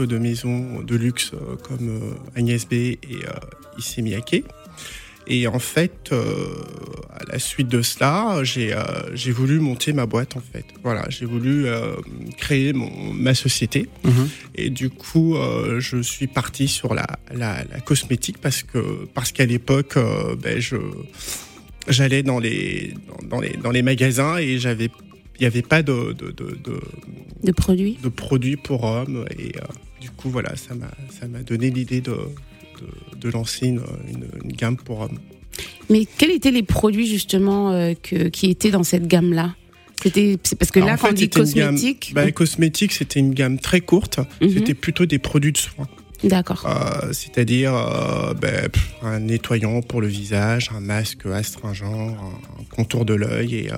de maisons de luxe comme Agnès B et Issey Miyake. Et en fait, euh, à la suite de cela, j'ai euh, voulu monter ma boîte en fait. Voilà, j'ai voulu euh, créer mon, ma société. Mhm. Et du coup, euh, je suis parti sur la, la, la cosmétique parce que parce qu'à l'époque, euh, ben, je j'allais dans les dans les dans les magasins et j'avais il n'y avait pas de de, de, de, De produits de produits pour hommes et euh, du coup voilà ça m'a ça m'a donné l'idée de, de lancer une, une, une gamme pour hommes. Mais quels étaient les produits justement euh, que, qui étaient dans cette gamme-là? C'était c'est parce que Alors, là, quand on dit une gamme- cosmétique, bah, cosmétique, c'était une gamme très courte. Mhm. C'était plutôt des produits de soins. d'accord. Euh, C'est-à-dire euh, ben, pff, un nettoyant pour le visage, un masque astringent, un, un contour de l'œil et, euh,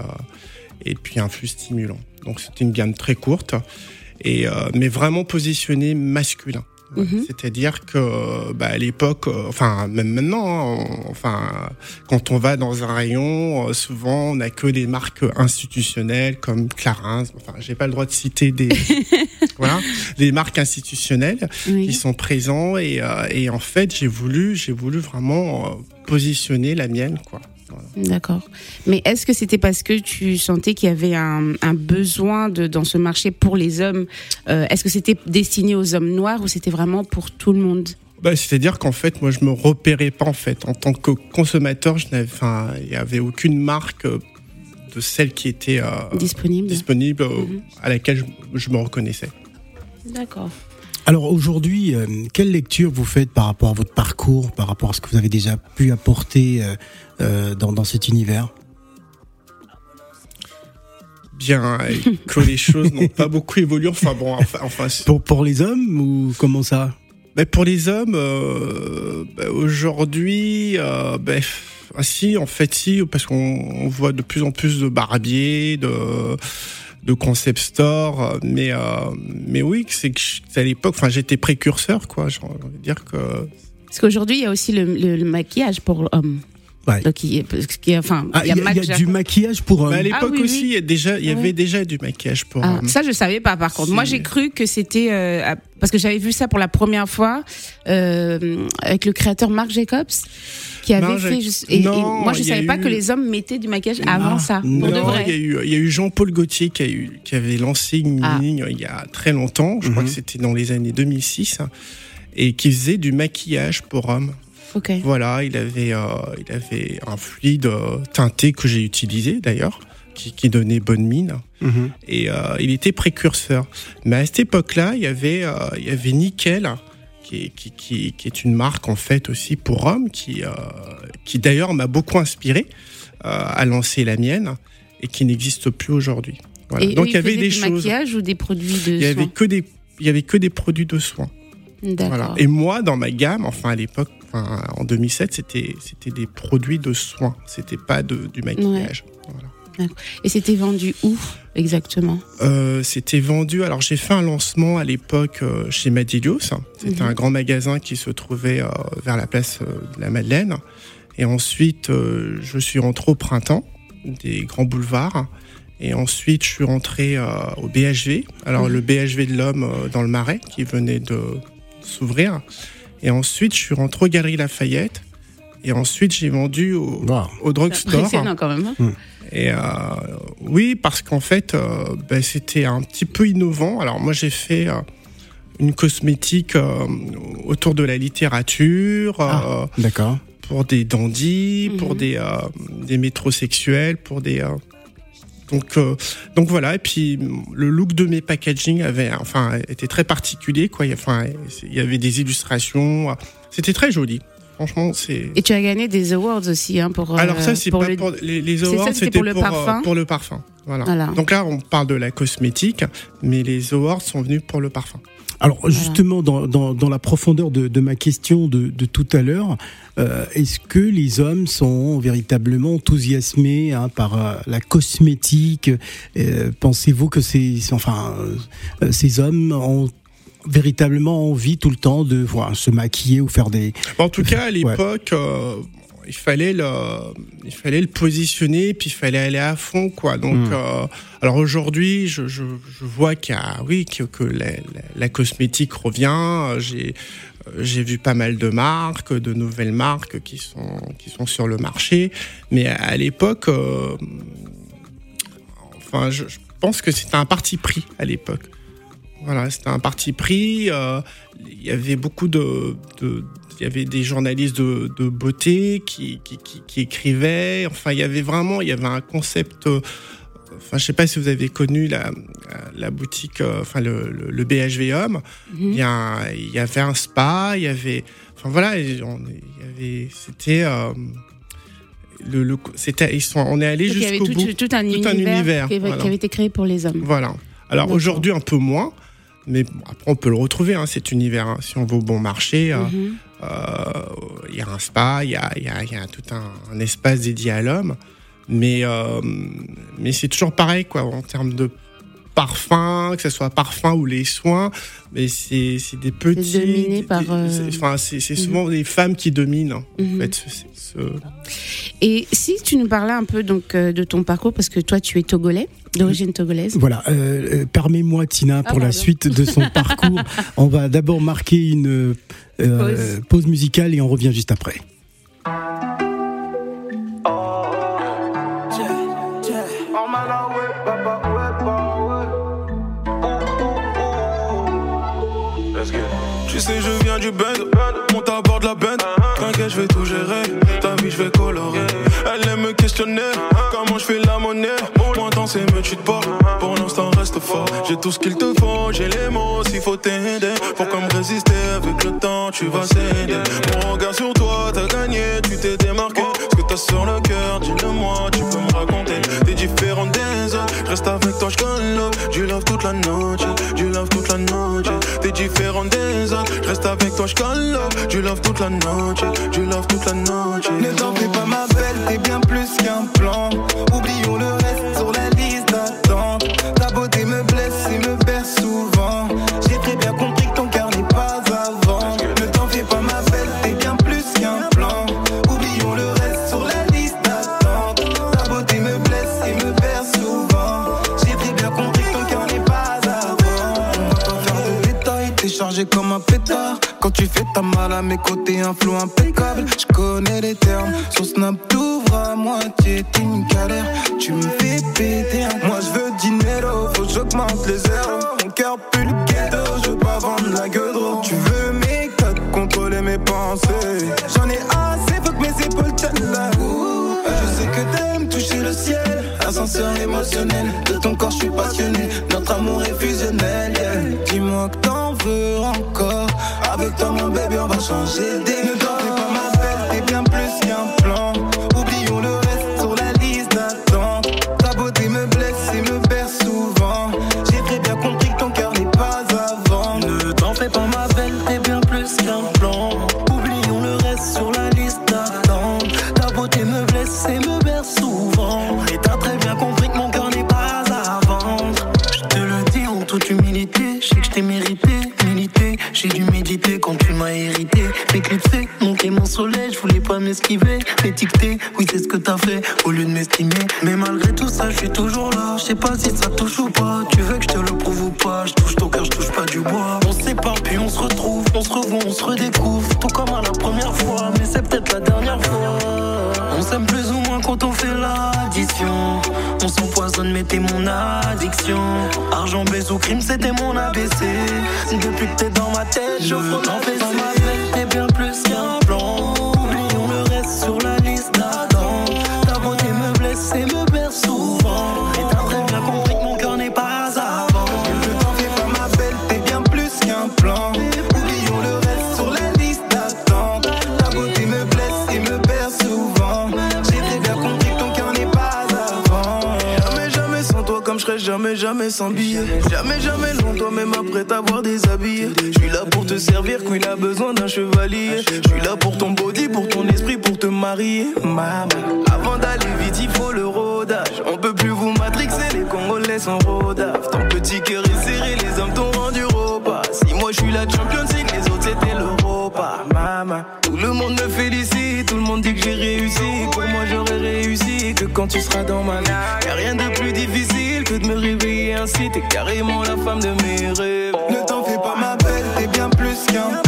et puis un flux stimulant. Donc c'était une gamme très courte, et, euh, mais vraiment positionnée masculin. Mhm. C'est-à-dire que bah, à l'époque, euh, enfin même maintenant, hein, on- enfin quand on va dans un rayon, euh, souvent on n'a que des marques institutionnelles comme Clarins. Enfin, j'ai pas le droit de citer des voilà des marques institutionnelles Oui. qui sont présents et, euh, et en fait j'ai voulu j'ai voulu vraiment positionner la mienne quoi. Voilà. D'accord. Mais est-ce que c'était parce que tu sentais qu'il y avait un, un besoin de, dans ce marché pour les hommes euh, Est-ce que c'était destiné aux hommes noirs ou c'était vraiment pour tout le monde? Bah, c'est-à-dire qu'en fait moi je me repérais pas en fait en tant que consommateur je n'avais enfin il y avait aucune marque euh, de celle qui était euh, disponible disponible Mhm. à laquelle je, je me reconnaissais. D'accord. Alors aujourd'hui, euh, quelle lecture vous faites par rapport à votre parcours, par rapport à ce que vous avez déjà pu apporter euh, euh, dans, dans cet univers? Bien que les choses n'ont pas beaucoup évolué. Enfin bon enfin, enfin pour, pour les hommes ou comment ça? Ben, pour les hommes, euh, ben, aujourd'hui, euh, ben, ah, si, en fait, si, parce qu'on on voit de plus en plus de barbiers, de, de concept store, mais, euh, mais oui, c'est que à l'époque, enfin, j'étais précurseur, quoi. J'ai envie de dire que. Parce qu'aujourd'hui, il y a aussi le, le- le maquillage pour l'homme. Ouais. Donc, il y a, parce qu'il y a- enfin, Ah, il y a, Mac du maquillage pour hommes. Mais à l'époque oui. aussi, il y a déjà, il y Ah avait ouais. déjà du maquillage pour. Ah, hommes. ça, je savais pas par contre. Moi, j'ai cru que c'était euh, parce que j'avais vu ça pour la première fois euh, avec le créateur Marc Jacobs qui avait Marc fait. Et, et Non, moi, je a savais pas eu- que les hommes mettaient du maquillage avant Ah, ça. Pour non, de Non, vrai. il y a eu, Jean-Paul Gaultier qui a eu, qui avait lancé une Ah. ligne il y a très longtemps. Je crois Mhm. que c'était dans les années 2006 et qui faisait du maquillage pour hommes. Voilà, il avait, euh, il avait un fluide euh, teinté que j'ai utilisé d'ailleurs, qui, qui donnait bonne mine. Mhm. Et euh, il était précurseur. Mais à cette époque-là, il y avait, euh, il y avait Nickel, qui est, qui, qui, qui est une marque en fait aussi pour hommes, qui, euh, qui d'ailleurs m'a beaucoup inspiré euh, à lancer la mienne et qui n'existe plus aujourd'hui. Voilà. Donc eux, il y avait des du choses. maquillage ou des produits de Il y avait soins que des, il y avait que des produits de soins. D'accord. Voilà. Et moi, dans ma gamme, enfin à l'époque, enfin, en 2007, c'était c'était des produits de soins. C'était pas de, du maquillage. Voilà. Et c'était vendu où exactement? Euh, c'était vendu. Alors j'ai fait un lancement à l'époque euh, chez Madilios. C'était Mhm. un grand magasin qui se trouvait euh, vers la place de la Madeleine. Et ensuite, je suis rentré au printemps des grands boulevards. Et ensuite, je suis rentré au BHV. Alors Mhm. le BHV de l'homme dans le Marais qui venait de s'ouvrir. Et ensuite, je suis rentré aux Galeries Lafayette. Et ensuite, j'ai vendu au, Wow. au drugstore. Impressionnant quand même. hein. Et euh, oui, parce qu'en fait, euh, ben, c'était un petit peu innovant. Alors moi, j'ai fait euh, une cosmétique euh, autour de la littérature, Ah. euh, D'accord. pour des dandys, Mhm. pour des, euh, des métrosexuels, pour des... donc, euh, donc voilà, et puis le look de mes packaging avait, enfin, était très particulier, quoi. Enfin, il y avait des illustrations, c'était très joli. Franchement, c'est. Et tu as gagné des awards aussi hein, pour. euh, Alors ça, c'est pour pas le- pour les, awards, c'était pour euh, parfum pour le parfum. Voilà. Voilà. Donc là, on parle de la cosmétique, mais les awards sont venus pour le parfum. Alors justement, dans, dans, dans la profondeur de, de ma question de, de tout à l'heure, euh, est-ce que les hommes sont véritablement enthousiasmés hein, par euh, la cosmétique? Euh, Pensez-vous que ces, enfin, euh, ces hommes ont véritablement envie tout le temps de voilà, se maquiller ou faire des... En tout cas, à l'époque, euh, il fallait le, il fallait le positionner, puis il fallait aller à fond, quoi. Donc, Mm. euh, alors aujourd'hui, je, je, je vois qu'il y a, oui, que, que la, la- la cosmétique revient. Euh, J'ai, j'ai vu pas mal de marques, de nouvelles marques qui sont, qui sont sur le marché. Mais à, à l'époque, euh, enfin, je, je pense que c'était un parti pris à l'époque. Voilà, c'était un parti pris. euh, Il y avait beaucoup de, de- il y avait des journalistes de, de beauté qui, qui, qui, qui écrivaient. Enfin, il y avait vraiment, il y avait un concept. euh, Enfin, je sais pas si vous avez connu la, la boutique, euh, enfin le, le, le BHV Homme. Il y, a un- il y avait un spa, il y avait, enfin voilà, on- il y avait, c'était, euh, le, le, c'était, ils sont, on est allé jusqu'au tout, bout. tout un Tout univers, un univers, qui, avait, voilà. qui avait été créé pour les hommes. Voilà. Alors aujourd'hui un peu moins, mais bon, après on peut le retrouver hein, cet univers. hein. Si on va au bon marché, euh, Mhm. euh, il y a un spa, il y a, y a- y a tout un, un espace dédié à l'homme, mais euh, mais c'est toujours pareil quoi en termes de parfum, que ce soit parfum ou les soins, mais c'est c'est des petits. dominé par, des- c'est- Enfin c'est mhm. souvent les femmes qui dominent en Mhm. fait. ce- ce- ce- Et si tu nous parlais un peu donc de ton parcours, parce que toi tu es togolais, d'origine togolaise. Voilà, euh, euh, permets-moi Tina pour la pardon. suite de son parcours. On va d'abord marquer une euh, pause musicale et on revient juste après. Tu sais, je viens du bend, monte à bord de la bend. T'inquiète, je vais tout gérer. Ta vie, je vais colorer. Elle aime me questionner, tu te parles. Pour l'instant, reste fort. J'ai tout ce qu'il te faut, j'ai les mots s'il faut t'aider. Pour comme résister avec le temps, tu vas céder. Mon regard sur toi, t'as gagné, tu t'es démarqué. Ce que t'as sur le cœur, dis-le-moi, tu peux me raconter. T'es différent des autres, reste avec toi, je love. Du love toute la noche, du love toute la noche. T'es différent des autres, reste avec toi, je love. Du love toute la noche, du love toute la noche. Ne t'en fais pas ma belle, t'es bien plus qu'un plan Oublions le reste sur la liste Ta beauté me blesse et me berce souvent. J'ai très bien compris que ton cœur n'est pas vendre Ne t'en fais pas ma belle, t'es bien plus qu'un plan. Oublions le reste sur la liste d'attente. Ta beauté me blesse et me berce souvent. J'ai très bien compris que ton cœur n'est pas pas faire de détails, t'es chargé comme un pétard. Quand tu fais ta mal à mes côtés, un flow impeccable. Je connais les termes, sur Snap t'ouvres à moitié, t'es une galère. Tu me fais péter. Moi je veux dinero, faut que j'augmente les zéros. Mon cœur pue le ghetto, je veux pas vendre la gueule. Tu veux mes codes, contrôler mes pensées. J'en ai assez, faut que mes épaules tiennent roue Je sais que t'aimes toucher le ciel. Ascenseur émotionnel, de ton corps je suis passionné. Notre amour est fusionnel, yeah. Dis-moi que t'en veux encore. Avec toi mon bébé on va changer des Ne pas ma belle, t'es bien plus qu'un plan m'esquiver, m'étiqueter Oui c'est ce que t'as fait au lieu de m'estimer. Mais malgré tout ça je suis toujours là. Je sais pas si ça touche ou pas. Tu veux que je te le prouve ou pas? Je touche ton cœur, je touche pas du bois. On se sépare puis on se retrouve. On se revoit, on se redécouvre. Tout comme à la première fois Mais c'est peut-être la dernière fois. On s'aime plus ou moins quand on fait l'addition. On s'empoisonne mais t'es mon addiction. Argent, baisse ou crime c'était mon ABC Depuis que t'es dans ma tête je t'en fais dans ma tête T'es bien plus qu'un plan sur la liste d'attente Ta beauté me blesse et me berce jamais, jamais sans billet Jamais, jamais loin toi même après t'avoir déshabillé. Je suis là pour te servir quand il a besoin d'un chevalier. Je suis là pour ton body, pour ton esprit, pour te marier. Maman Avant d'aller vite il faut le rodage. On peut plus vous matrixer, les Congolais sont rodaf Ton petit cœur est serré, les hommes t'ont rendu repas. Si moi je suis la champion, c'est que les autres c'était l'Europa Maman Tout le monde me félicite, tout le monde dit que j'ai réussi. Quand tu seras dans ma vie. Rien de ainsi. T'es carrément la femme de mes rêves. Ne t'en fais pas, ma belle, t'es bien plus qu'un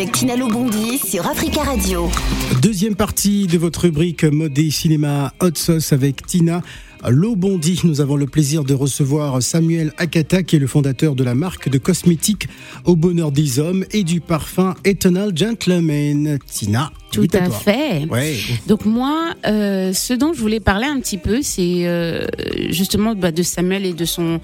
avec Tina Lobondi sur Africa Radio. Deuxième partie de votre rubrique mode et cinéma Hot Sauce avec Tina Lobondi. Nous avons le plaisir de recevoir Samuel Akata, qui est le fondateur de la marque de cosmétiques au bonheur des hommes et du parfum Eternal Gentleman. Tina, Tout à toi. fait. Ouais. Donc moi, euh, ce dont je voulais parler un petit peu, c'est euh, justement bah, de Samuel et de son,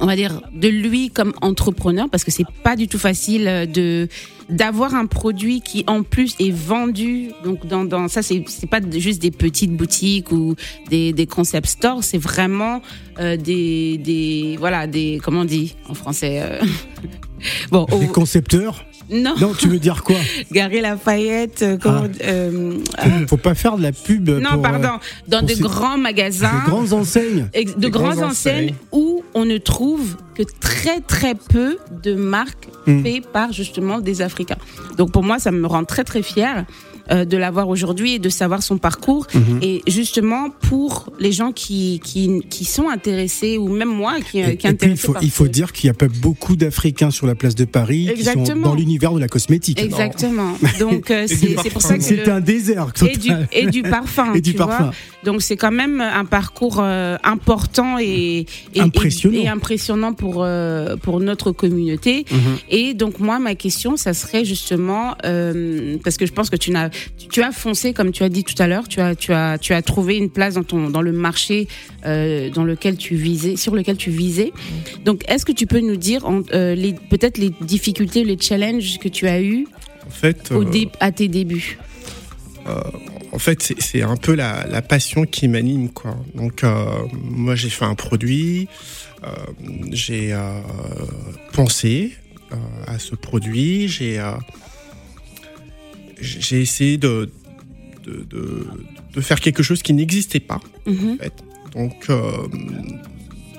on va dire, de lui comme entrepreneur, parce que c'est pas du tout facile euh, de d'avoir un produit qui en plus est vendu. Donc dans, dans ça, c'est c'est pas juste des petites boutiques ou des, des concept stores, c'est vraiment euh, des des voilà des comment on dit en français. euh, Bon, au- concepteurs non, Non, tu veux dire quoi Gary Lafayette, euh, comment, Ah. euh, Faut pas faire de la pub non, pour, euh, pardon. Dans de ces- grands magasins. des grandes enseignes. de Des grandes grandes enseignes où on ne trouve que très très peu de marques Mm. faites par justement des Africains. Donc pour moi, ça me rend très très fière euh, de l'avoir aujourd'hui et de savoir son parcours. Mhm. Et justement pour les gens qui, qui, qui sont intéressés ou même moi qui, Et, qui est et puis, il faut, il faut dire qu'il n'y a pas beaucoup d'Africains sur la place de Paris qui sont dans l'univers de la cosmétique. Exactement. Donc euh, c'est pour ça que C'est un désert. et du, et du parfum. Et du parfum. Donc c'est quand même un parcours euh, important et, et- Impressionnant. et, et impressionnant pour pour notre communauté. Mhm. Et donc moi ma question ça serait justement parce que je pense que tu n'as tu, as foncé comme tu as dit tout à l'heure, tu as tu as tu as trouvé une place dans ton dans le marché euh, dans lequel tu visais sur lequel tu visais. Donc est-ce que tu peux nous dire euh, peut-être les difficultés, les challenges que tu as eu En fait, au euh, dé- à tes débuts? En fait, c'est- c'est un peu la, la passion qui m'anime, quoi. Donc, euh, moi, j'ai fait un produit, euh, j'ai euh, pensé à ce produit, j'ai j'ai essayé de, de, de, de faire quelque chose qui n'existait pas. Mhm. Donc, euh,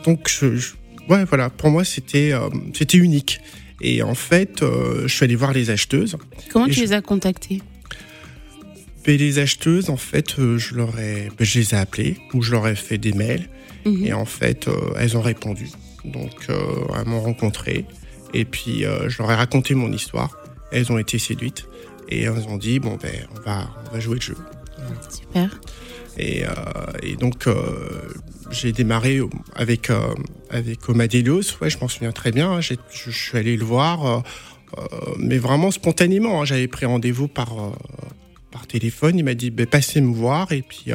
donc je, je- ouais, voilà, pour moi, c'était euh, c'était unique. Et en fait, euh, je suis allé voir les acheteuses. Comment tu je- les as contactés Et les acheteuses, en fait, je leur ai, ben, je les ai appelées ou je leur ai fait des mails. Mhm. Et en fait, elles ont répondu. Donc, elles m'ont rencontré. Et puis, je leur ai raconté mon histoire. Elles ont été séduites. Et elles ont dit, bon, ben, on va, on va jouer le jeu. Super. Et, euh, et donc, euh, j'ai démarré avec, euh, avec Omadelios. Ouais, je m'en souviens très bien. hein. Je, suis allé le voir, euh, mais vraiment spontanément. hein. J'avais pris rendez-vous par, par téléphone. Il m'a dit, ben, passez me voir et puis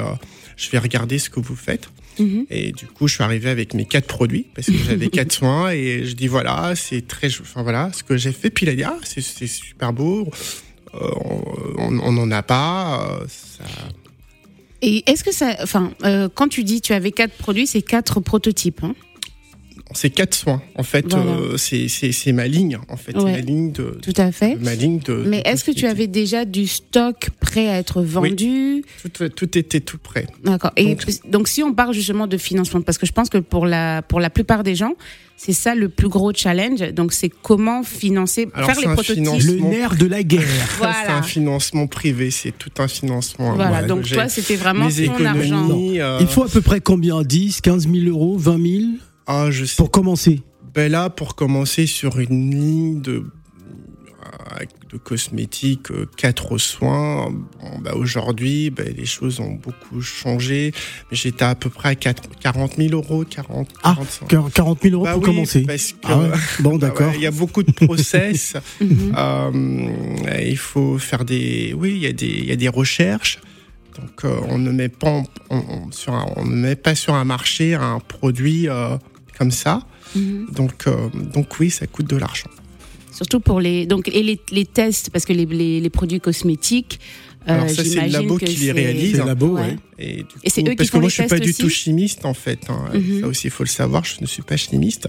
je vais regarder ce que vous faites. Mhm. Et du coup, je suis arrivé avec mes quatre produits parce que j'avais quatre soins et je dis voilà, c'est très, enfin voilà, ce que j'ai fait. Puis il a dit ah, c'est super beau. Euh, on n'en a pas. euh, Et est-ce que ça, enfin, euh, quand tu dis tu avais quatre produits, c'est quatre prototypes. Hein? C'est quatre soins. En fait, Voilà. euh, c'est c'est c'est ma ligne. En fait, Ouais. ma ligne de, Tout à fait. ma ligne de. Mais est-ce que tu avais déjà du stock prêt à être vendu tout, tout était tout prêt. D'accord. Et Donc- donc, si on parle justement de financement, parce que je pense que pour la pour la plupart des gens, c'est ça le plus gros challenge. Donc c'est comment financer, Alors, faire c'est les prototypes. Le nerf de la guerre. C'est Voilà. un financement privé. C'est tout un financement. Voilà. Moi, donc toi, c'était vraiment ton argent. euh, Il faut à peu près combien? 10, 15 000 euros, 20 000 Ah, je sais pour commencer Ben là, pour commencer sur une ligne de, euh, de cosmétiques, euh, quatre soins, bon, bah aujourd'hui, ben, les choses ont beaucoup changé. Mais J'étais à peu près à 4 40 000 euros, 40, Ah, 45. 40 000 euros Bah pour oui, commencer. Parce que, Ah ouais Bon, bah d'accord. ouais, Il y a beaucoup de process. Mhm. Euh, il faut faire des, oui, il y a des, il y a des recherches. Donc, euh, on ne met pas, en- on, on- sur un, on ne met pas sur un marché un produit euh, comme ça. Mhm. Donc, euh, donc oui, ça coûte de l'argent. Surtout pour les donc et les, les tests parce que les, les, les produits cosmétiques. euh, Alors ça, c'est le labo qui les réalise. Le labo, Ouais. ouais. Et, du Et c'est coup, eux qui parce font que moi, je suis pas du tout chimiste en fait. hein. Mhm. Ça aussi, il faut le savoir. Je ne suis pas chimiste,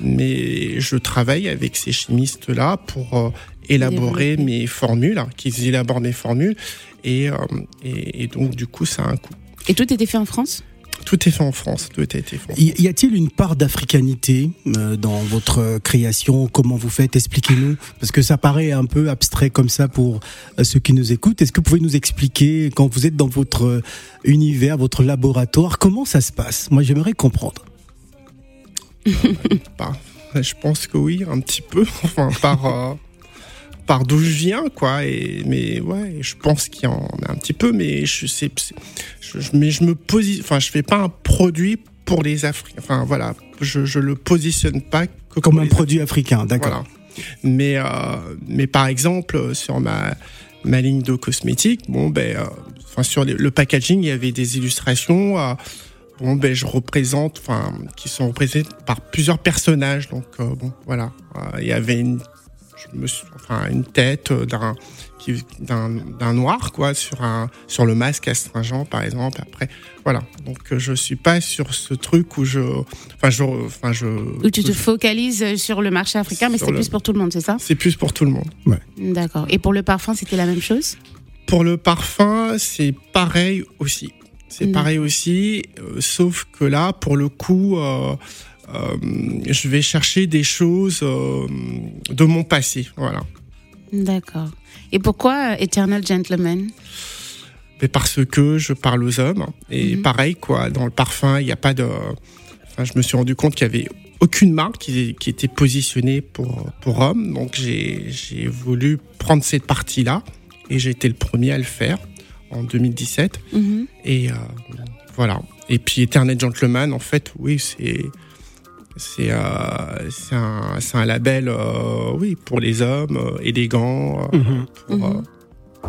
mais je travaille avec ces chimistes-là pour euh, élaborer mes formules, hein, qu'ils élaborent mes formules, et, euh, et, et donc du coup, ça a un coût. Et tout était fait en France? Tout est fait en France. Tout a été fait. En France. Y y a-t-il une part d'africanité euh, dans votre création? Comment vous faites? Expliquez-nous. Parce que ça paraît un peu abstrait comme ça pour euh, ceux qui nous écoutent. Est-ce que vous pouvez nous expliquer, quand vous êtes dans votre euh, univers, votre laboratoire, comment ça se passe? Moi, j'aimerais comprendre. Bah, je pense que oui, un petit peu. Enfin, par euh, par d'où je viens, quoi. Et mais ouais, je pense qu'il y en a un petit peu, mais je sais, je, je- mais je me positionne. Enfin, je fais pas un produit pour les Africains. Enfin, voilà, je je le positionne pas que Comme un produit africain, d'accord. Voilà. Mais, euh, mais par exemple, sur ma, ma ligne de cosmétiques, bon, ben, euh, enfin, sur les- le packaging, il y avait des illustrations. euh, bon, ben, je représente, enfin, qui sont représentées par plusieurs personnages. Donc, euh, bon, voilà. Euh, Il y avait une, je me suis- enfin, une tête euh, d'un, d'un, d'un noir, quoi, sur un, sur le masque astringent, par exemple. Après, voilà. Donc, euh, je suis pas sur ce truc où je, enfin, je, enfin, je. Où tu te focalises sur le marché africain, mais c'est le- plus pour tout le monde, c'est ça? C'est plus pour tout le monde. D'accord. Et pour le parfum, c'était la même chose? Pour le parfum, c'est pareil aussi. C'est Mm. pareil aussi, euh, sauf que là, pour le coup, euh, je vais chercher des choses euh, de mon passé. Voilà. D'accord. Et pourquoi euh, Eternal Gentleman? Mais parce que je parle aux hommes. Et Mhm. pareil, quoi, dans le parfum, il n'y a pas de. Enfin, je me suis rendu compte qu'il y avait aucune marque qui, qui était positionnée pour, pour hommes. Donc, j'ai voulu prendre cette partie-là. Et j'ai été le premier à le faire en 2017. Mhm. Et euh, voilà. Et puis Eternal Gentleman, en fait, oui, c'est c'est euh, c'est un, c'est un label, euh, oui, pour les hommes, euh, élégant. euh, Mhm. pour, Mhm. euh,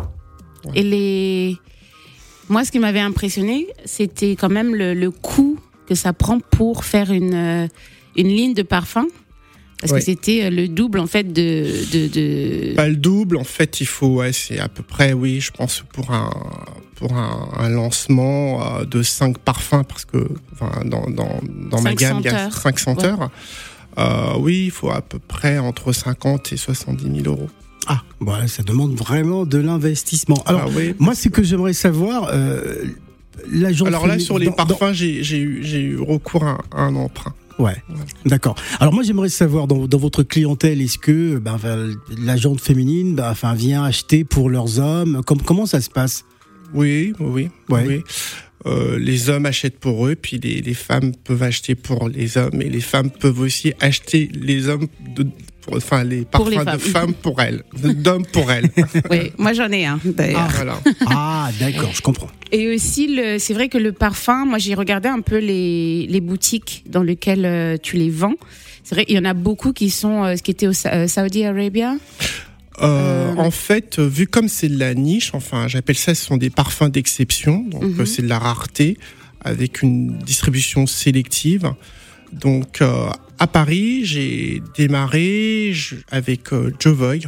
Et les. Moi, ce qui m'avait impressionné, c'était quand même le, le coût que ça prend pour faire une, une ligne de parfum. Parce Ouais. que c'était le double, en fait, de. de, de... Pas le double, en fait, il faut, ouais, c'est à peu près, oui, je pense pour un pour un, un lancement de 5 parfums, parce que enfin, dans, dans, dans ma gamme, il y a senteurs. 5 senteurs. Euh, oui, il faut à peu près entre 50 et 70 000 euros. Ah, voilà, ça demande vraiment de l'investissement. Alors, Ah oui. moi, ce que j'aimerais savoir, euh, l'agent. Alors là, sur les dans- parfums, j'ai j'ai eu, j'ai eu recours à, à un emprunt. Ouais, d'accord. Alors moi j'aimerais savoir dans, dans votre clientèle, est-ce que ben, la jante féminine ben, enfin, vient acheter pour leurs hommes? Comme, Comment ça se passe? Oui, oui, Ouais. oui. Euh, les hommes achètent pour eux, puis les, les femmes peuvent acheter pour les hommes, et les femmes peuvent aussi acheter les hommes, de, pour, enfin les parfums de femmes. femmes pour elles, d'hommes pour elles. Oui, moi j'en ai un, d'ailleurs. voilà. Ah d'accord, je comprends. Et aussi, le- c'est vrai que le parfum, moi j'ai regardé un peu les, les boutiques dans lesquelles euh, tu les vends. C'est vrai, il y en a beaucoup qui sont, euh, qui étaient au Sa- Saudi Arabia. Euh, Euh, En fait, euh, vu comme c'est de la niche, enfin, j'appelle ça, ce sont des parfums d'exception, donc Mhm. euh, c'est de la rareté avec une distribution sélective. Donc, euh, à Paris, j'ai démarré avec euh, Jovoy,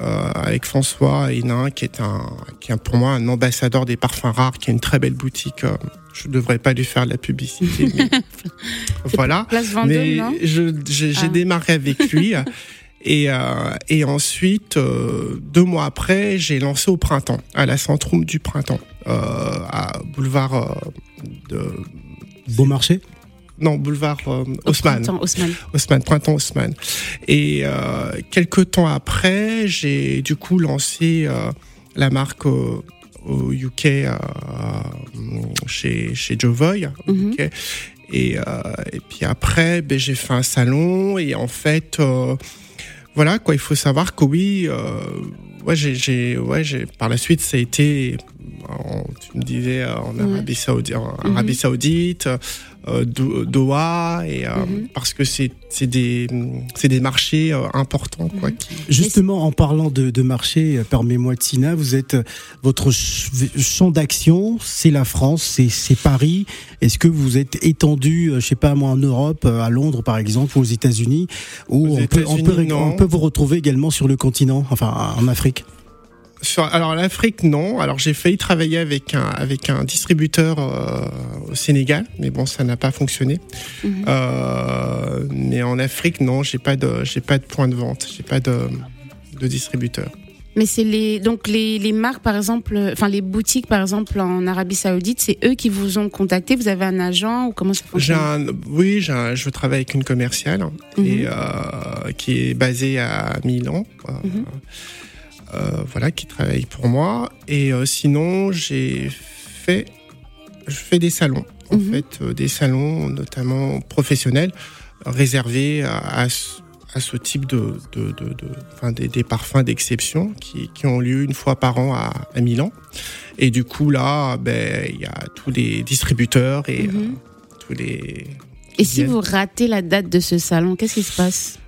euh, avec François Hénin, qui est un, qui est pour moi un ambassadeur des parfums rares, qui a une très belle boutique. je devrais pas lui faire de la publicité, mais voilà. Place Vendôme, Mais j'ai Ah. démarré avec lui. Et, euh, et ensuite, euh, deux mois après, j'ai lancé au printemps, à la Centrum du printemps, euh, à boulevard euh, de... Bon marché Non, boulevard euh, Au Haussmann. printemps, Haussmann. Haussmann, printemps Haussmann. Et euh, quelques temps après, j'ai du coup lancé euh, la marque au, au UK euh, chez, chez Jovoy. UK. Et, euh, et puis après, ben, j'ai fait un salon et en fait, euh, voilà quoi, il faut savoir que oui, euh, ouais, j'ai, ouais, j'ai, par la suite, ça a été, en- tu me disais, en Ouais. Arabie Saoudite, en Mhm. Arabie Saoudite Doha et euh, Mhm. parce que c'est c'est des c'est des marchés euh, importants quoi. Mhm. qui- Justement, en parlant de, de marché, euh, permets-moi Tina, vous êtes euh, votre ch- champ d'action, c'est la France, c'est c'est Paris. Est-ce que vous êtes étendu, euh, je sais pas moi, en Europe, euh, à Londres par exemple, ou aux États-Unis, ou Aux on peut, on, peut, on peut vous retrouver également sur le continent, enfin en Afrique? Sur- alors l'Afrique non. Alors j'ai failli travailler avec un avec un distributeur euh, au Sénégal, mais bon ça n'a pas fonctionné. Mhm. Euh, mais en Afrique non, j'ai pas de j'ai pas de point de vente, j'ai pas de de distributeur. Mais c'est les donc les, les marques par exemple, enfin les boutiques par exemple en Arabie Saoudite, c'est eux qui vous ont contacté? Vous avez un agent ou comment ça fonctionne? Un, oui, un- je travaille avec une commerciale Mhm. et euh, qui est basée à Milan. Mhm. Euh, voilà, qui travaille pour moi. Et euh, sinon, j'ai fait, je fais des salons. En Mhm. fait, euh, des salons, notamment professionnels, réservés à, à ce- à ce type de, de, de, de- enfin, des, des parfums d'exception qui, qui ont lieu une fois par an à, à Milan. Et du coup, là, ben, il y a tous les distributeurs et Mhm. euh, tous les. Et si vous ratez la date de ce salon, qu'est-ce qui se passe?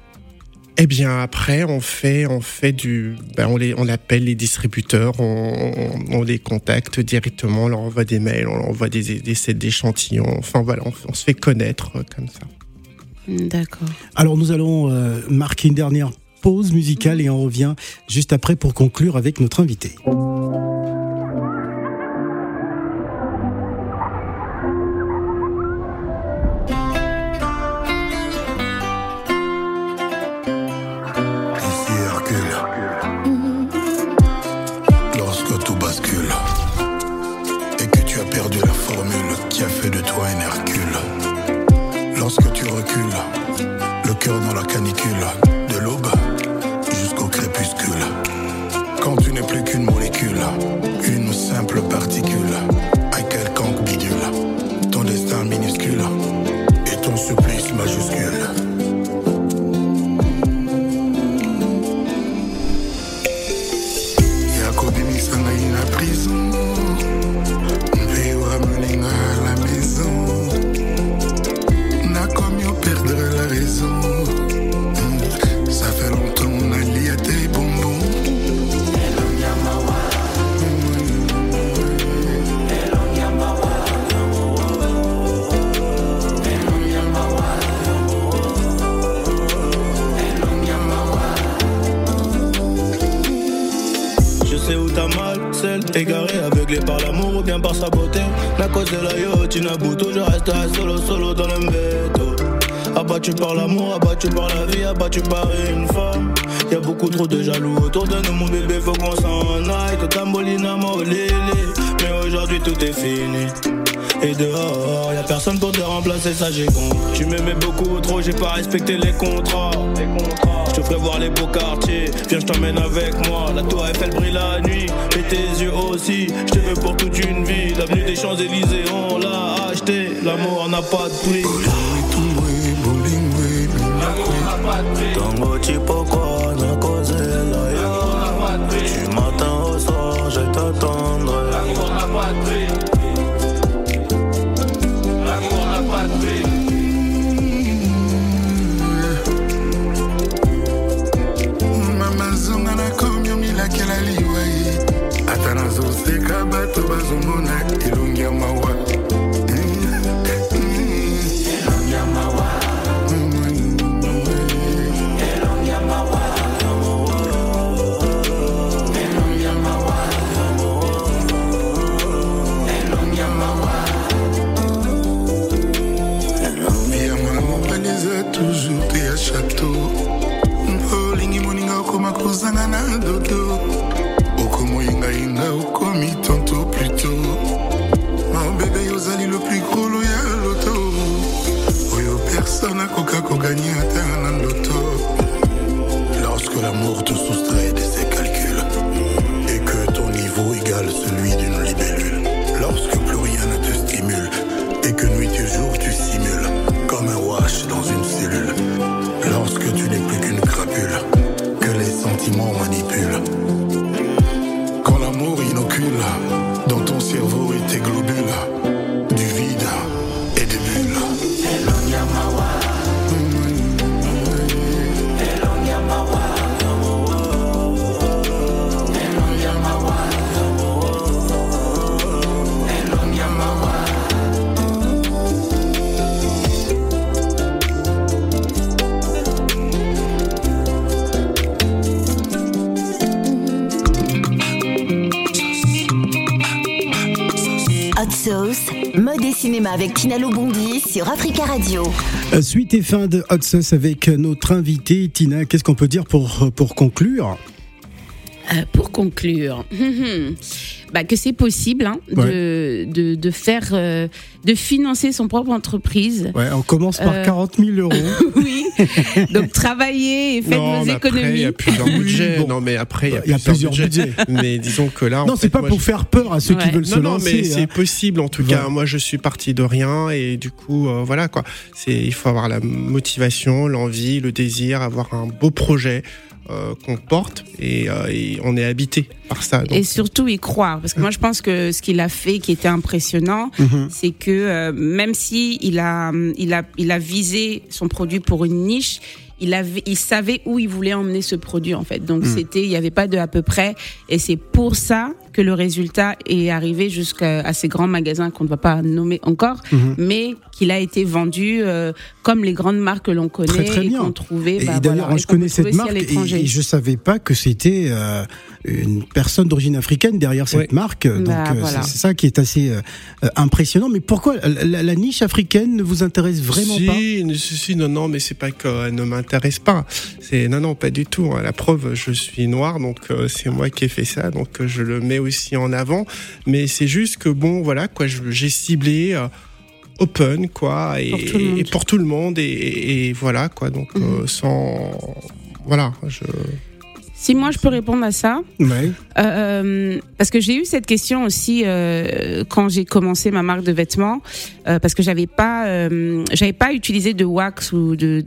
Eh bien, après, on fait, on fait du, ben, on les, on appelle les distributeurs, on, on, on les contacte directement, on leur envoie des mails, on leur envoie des, des sets d'échantillons. Enfin voilà, on, on se fait connaître euh, comme ça. D'accord. Alors nous allons euh, marquer une dernière pause musicale et on revient juste après pour conclure avec notre invité. Dans la canicule, l'amour ou bien par sa beauté. La cause de la yacht, Nabuto, je resterai solo, solo dans le mbéto. Abattu par l'amour, abattu par la vie, abattu par une femme. Y a beaucoup trop de jaloux autour de nous, mon bébé, faut qu'on s'en aille. Que Tambolina molélé, mais aujourd'hui tout est fini. Et dehors, y a personne pour te remplacer, ça j'ai compris. Tu m'aimais beaucoup trop, j'ai pas respecté les contrats. Je te ferai voir les beaux quartiers, viens je t'emmène avec moi. La tour Eiffel brille la nuit, et tes yeux aussi. Je te veux pour toute une vie. L'avenue des Champs-Élysées, on l'a acheté. L'amour n'a pas de prix. Tango chipoko, nyakose la ya. Du matin au soir, je t'attendrai. Ata nazoseka bato bazomona elongi ya mawa cinéma avec Tina Lobondi sur Africa Radio. Euh, Suite et fin de Hot Sauce avec notre invité Tina. Qu'est-ce qu'on peut dire pour, pour conclure? Euh, pour conclure, bah, que c'est possible hein, de, de, de faire, euh, de financer son propre entreprise. Ouais, on commence par Euh, 40 000 euros. oui. Donc travaillez et faites non, vos mais après, il y économies. a plusieurs budgets. bon. Non, mais après, il y a, Il y a plusieurs budgets. Mais disons que là, non, c'est pas moi, pour je- faire peur à ceux qui veulent se non, non, lancer. mais c'est hein. possible en tout cas. Moi, je suis parti de rien et du coup, euh, voilà quoi. C'est, il faut avoir la motivation, l'envie, le désir, avoir un beau projet euh, qu'on porte et, euh, et on est habité par ça. donc. Et surtout y croire, parce que moi je pense que ce qu'il a fait, qui était impressionnant, Mhm. c'est que euh, même si il a, il a, il a visé son produit pour une niche, il avait, il savait où il voulait emmener ce produit en fait. Donc c'était, il n'y avait pas de à peu près, et c'est pour ça que le résultat est arrivé jusqu'à ces grands magasins qu'on ne va pas nommer encore, Mhm. mais qu'il a été vendu euh, comme les grandes marques que l'on connaît Très, très et qu'on trouvait. Bah, d'ailleurs, voilà, je connais cette marque et, et je savais pas que c'était euh, une personne d'origine africaine derrière cette Oui. marque. Donc Bah, euh, voilà. c'est ça qui est assez euh, impressionnant. Mais pourquoi la, la- la niche africaine ne vous intéresse vraiment si, pas? si, si, non, non, mais c'est pas qu'elle ne m'intéresse pas. C'est non, non, pas du tout. hein. La preuve, je suis noir, donc euh, c'est moi qui ai fait ça, donc euh, je le mets aussi en avant. Mais c'est juste que bon, voilà, quoi, j'ai ciblé. euh, open quoi et Pour tout le monde. et pour tout le monde et, et- et voilà quoi donc Mhm. euh, sans voilà je Si moi je peux répondre à ça, Ouais. Euh, parce que j'ai eu cette question aussi euh, quand j'ai commencé ma marque de vêtements, euh, parce que j'avais pas, euh, j'avais pas utilisé de wax ou de,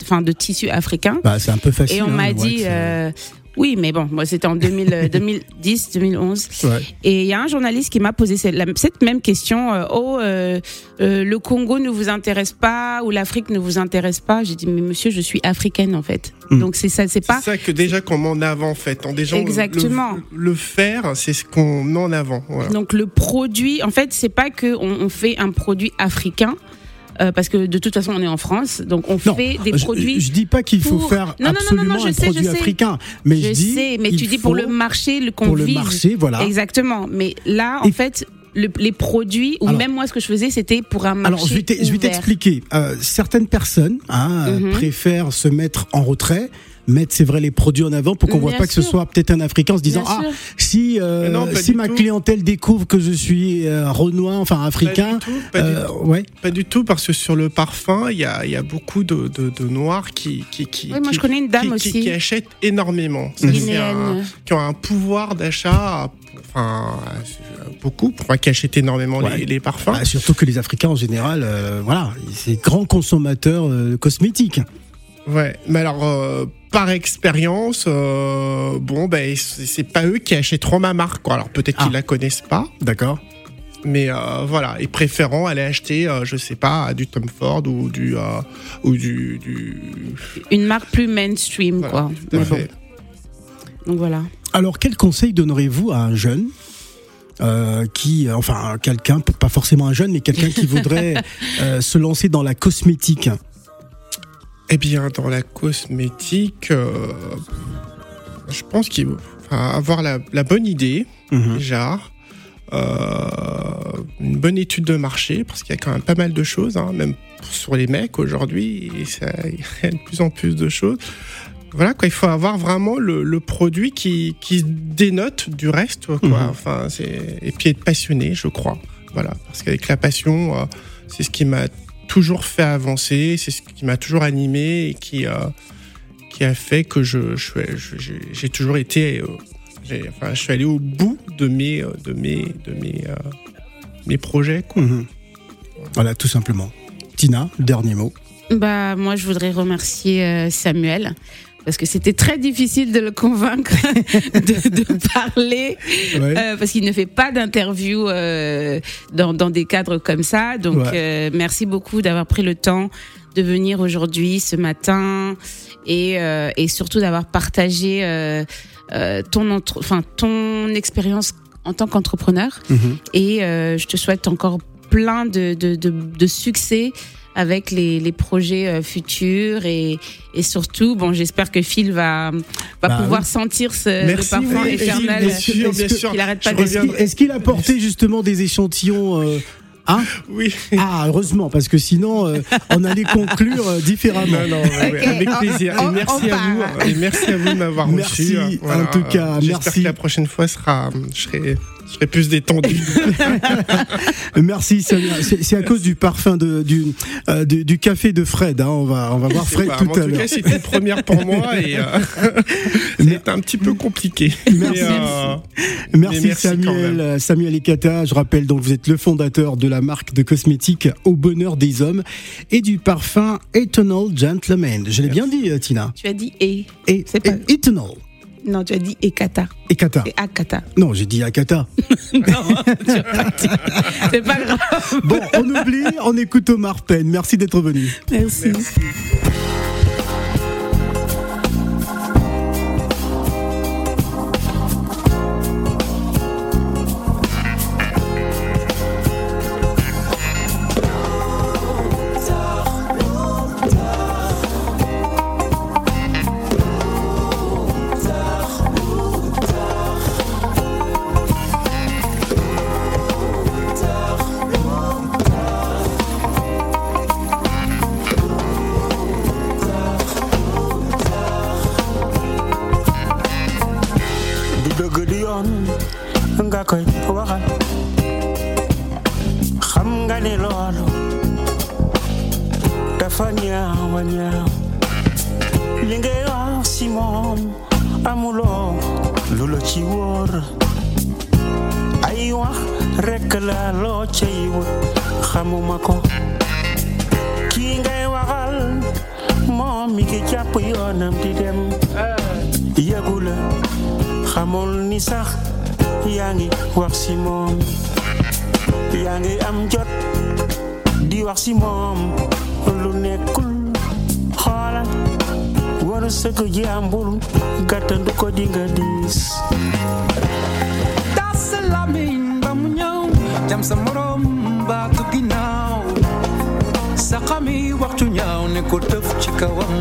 enfin de tissu africain. Bah, c'est un peu facile. Et on hein, m'a dit, wax, oui, mais bon, moi c'était en 2000, euh, 2010, 2011. ouais. Et il y a un journaliste qui m'a posé cette, même question. euh, oh, euh, euh, le Congo ne vous intéresse pas ou l'Afrique ne vous intéresse pas? J'ai dit, mais monsieur, je suis africaine en fait. Mm. Donc c'est ça, c'est pas. c'est ça que déjà qu'on met en avant en fait en déjà le- Exactement. le, le faire c'est ce qu'on met en avant voilà. Donc le produit, en fait, c'est pas que on, on fait un produit africain. Euh, parce que de toute façon, on est en France, donc on Non, fait des je, produits. je dis pas qu'il faut pour- faire Non, non, non, non, absolument non, je un sais, je produit sais. africain, mais je, je dis sais, mais tu dis pour le marché, le pour le marché, voilà. Exactement. Mais là, en Et- fait, le- les produits, ou Alors- même moi, ce que je faisais, c'était pour un marché Alors, je vais t'expliquer. Euh, certaines personnes hein, Mhm. préfèrent se mettre en retrait, mettre, c'est vrai, les produits en avant pour qu'on voit pas que ce soit peut-être un Africain en se disant Ah, si, euh, non, si ma tout. clientèle découvre que je suis euh, renois, enfin africain. Pas du tout, pas du euh, ouais. Pas du tout, parce que sur le parfum, il y a, il y a beaucoup de, de, de noirs qui, qui, qui, Oui, moi, qui- je connais une dame qui, aussi. qui, qui achètent énormément. Un- qui ont un pouvoir d'achat, enfin, beaucoup, enfin, qui achètent énormément Ouais. les, les parfums. Bah, surtout que les Africains en général, euh, voilà, c'est grands consommateurs euh, cosmétiques. Ouais, mais alors, euh, par expérience, euh, bon, ben, c'est pas eux qui achèteront ma marque, quoi. Alors, peut-être Ah. qu'ils la connaissent pas. D'accord. Mais euh, voilà, et préférant aller acheter, euh, je sais pas, du Tom Ford ou du euh, ou du, du... Une marque plus mainstream, Voilà, quoi. tout à fait. donc voilà. Alors, quel conseil donneriez-vous à un jeune euh, qui, enfin, quelqu'un, pas forcément un jeune, mais quelqu'un qui voudrait euh, se lancer dans la cosmétique? Eh bien, dans la cosmétique, euh, je pense qu'il faut avoir la, la bonne idée Mhm. déjà. euh, une bonne étude de marché parce qu'il y a quand même pas mal de choses, hein, même sur les mecs aujourd'hui, il y a de plus en plus de choses. Voilà quoi, il faut avoir vraiment le, le produit qui, qui dénote du reste, quoi. Mhm. Enfin, et puis être passionné, je crois. Voilà, parce qu'avec la passion, euh, c'est ce qui m'a toujours fait avancer, c'est ce qui m'a toujours animé et qui euh, qui a fait que je je- je- j'ai toujours été, euh, j'ai- enfin, je suis allé au bout de mes euh, de mes de mes euh, mes projets. Quoi. Mhm. Voilà, tout simplement. Tina, dernier mot. Bah, moi, je voudrais remercier euh, Samuel. Parce que c'était très difficile de le convaincre de, de parler, Ouais. euh, parce qu'il ne fait pas d'interview euh, dans, dans des cadres comme ça. Donc, Ouais. euh, merci beaucoup d'avoir pris le temps de venir aujourd'hui, ce matin, et, et surtout d'avoir partagé ton, entre- enfin, ton expérience en tant qu'entrepreneur. Mhm. Et je te souhaite encore plein de, de, de, de succès avec les, les projets euh, futurs et, et surtout bon j'espère que Phil va va Bah pouvoir oui. sentir ce Merci, le parfum oui, éternel bien sûr, bien Est-ce sûr. qu'il arrête pas Est-ce a porté justement des échantillons euh, hein? Oui. Ah, heureusement, parce que sinon, euh, on allait conclure euh, différemment. Non, non, ouais, ouais, Ok, avec plaisir. on- et merci à vous. Et merci à vous de m'avoir Merci, reçu. en tout cas, J'espère merci. que la prochaine fois sera, je serai, je serai plus détendu. Merci Samia. C'est à cause du parfum de, du, euh, du, du café de Fred. hein. On va on va voir Fred tout en à tout l'heure. cas, c'était une première pour moi et euh, c'est un petit peu compliqué. Merci. Mais, euh, Merci, Samuel, Samuel Ekata. Je rappelle donc vous êtes le fondateur de la marque de cosmétiques Au Bonheur des Hommes et du parfum Eternal Gentleman. Je l'ai bien dit, Tina. tu as dit et Et, C'est pas- et- Eternal. Non tu as dit Ekata Ekata. et Akata Non, j'ai dit Akata. non tu as pas dit. c'est pas grave Bon, on oublie, on écoute Omar Penn. Merci d'être venu. merci. Si moom yaa ngi am jot di wax si moom lu nekkul xoolal war a sëgg jàmbur gàttandu ko di nga diis tas sa làmmiñ ba mu ñëw jam sa morom baatu ginnaaw sa xami waxtu ñaaw ne ko tëf ci kawam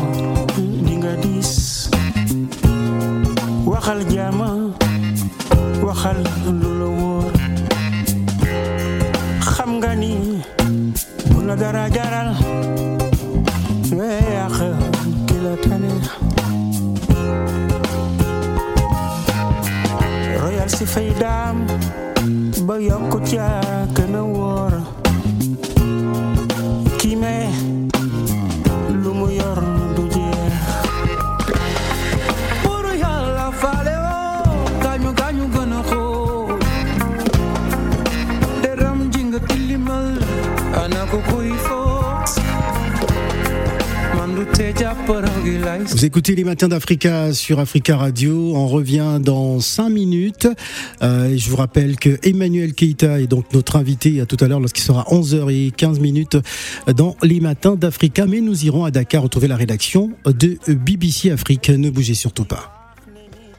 jox laa ko di nga diis waxal jaama waxal lu la wóor. Xam nga ni bu dara jaral royal si fay daam ba Vous écoutez les matins d'Africa sur Africa Radio. On revient dans 5 minutes. Euh, je vous rappelle que Emmanuel Keita est donc notre invité à tout à l'heure lorsqu'il sera 11h15 minutes dans les matins d'Africa. Mais nous irons à Dakar retrouver la rédaction de BBC Afrique. Ne bougez surtout pas.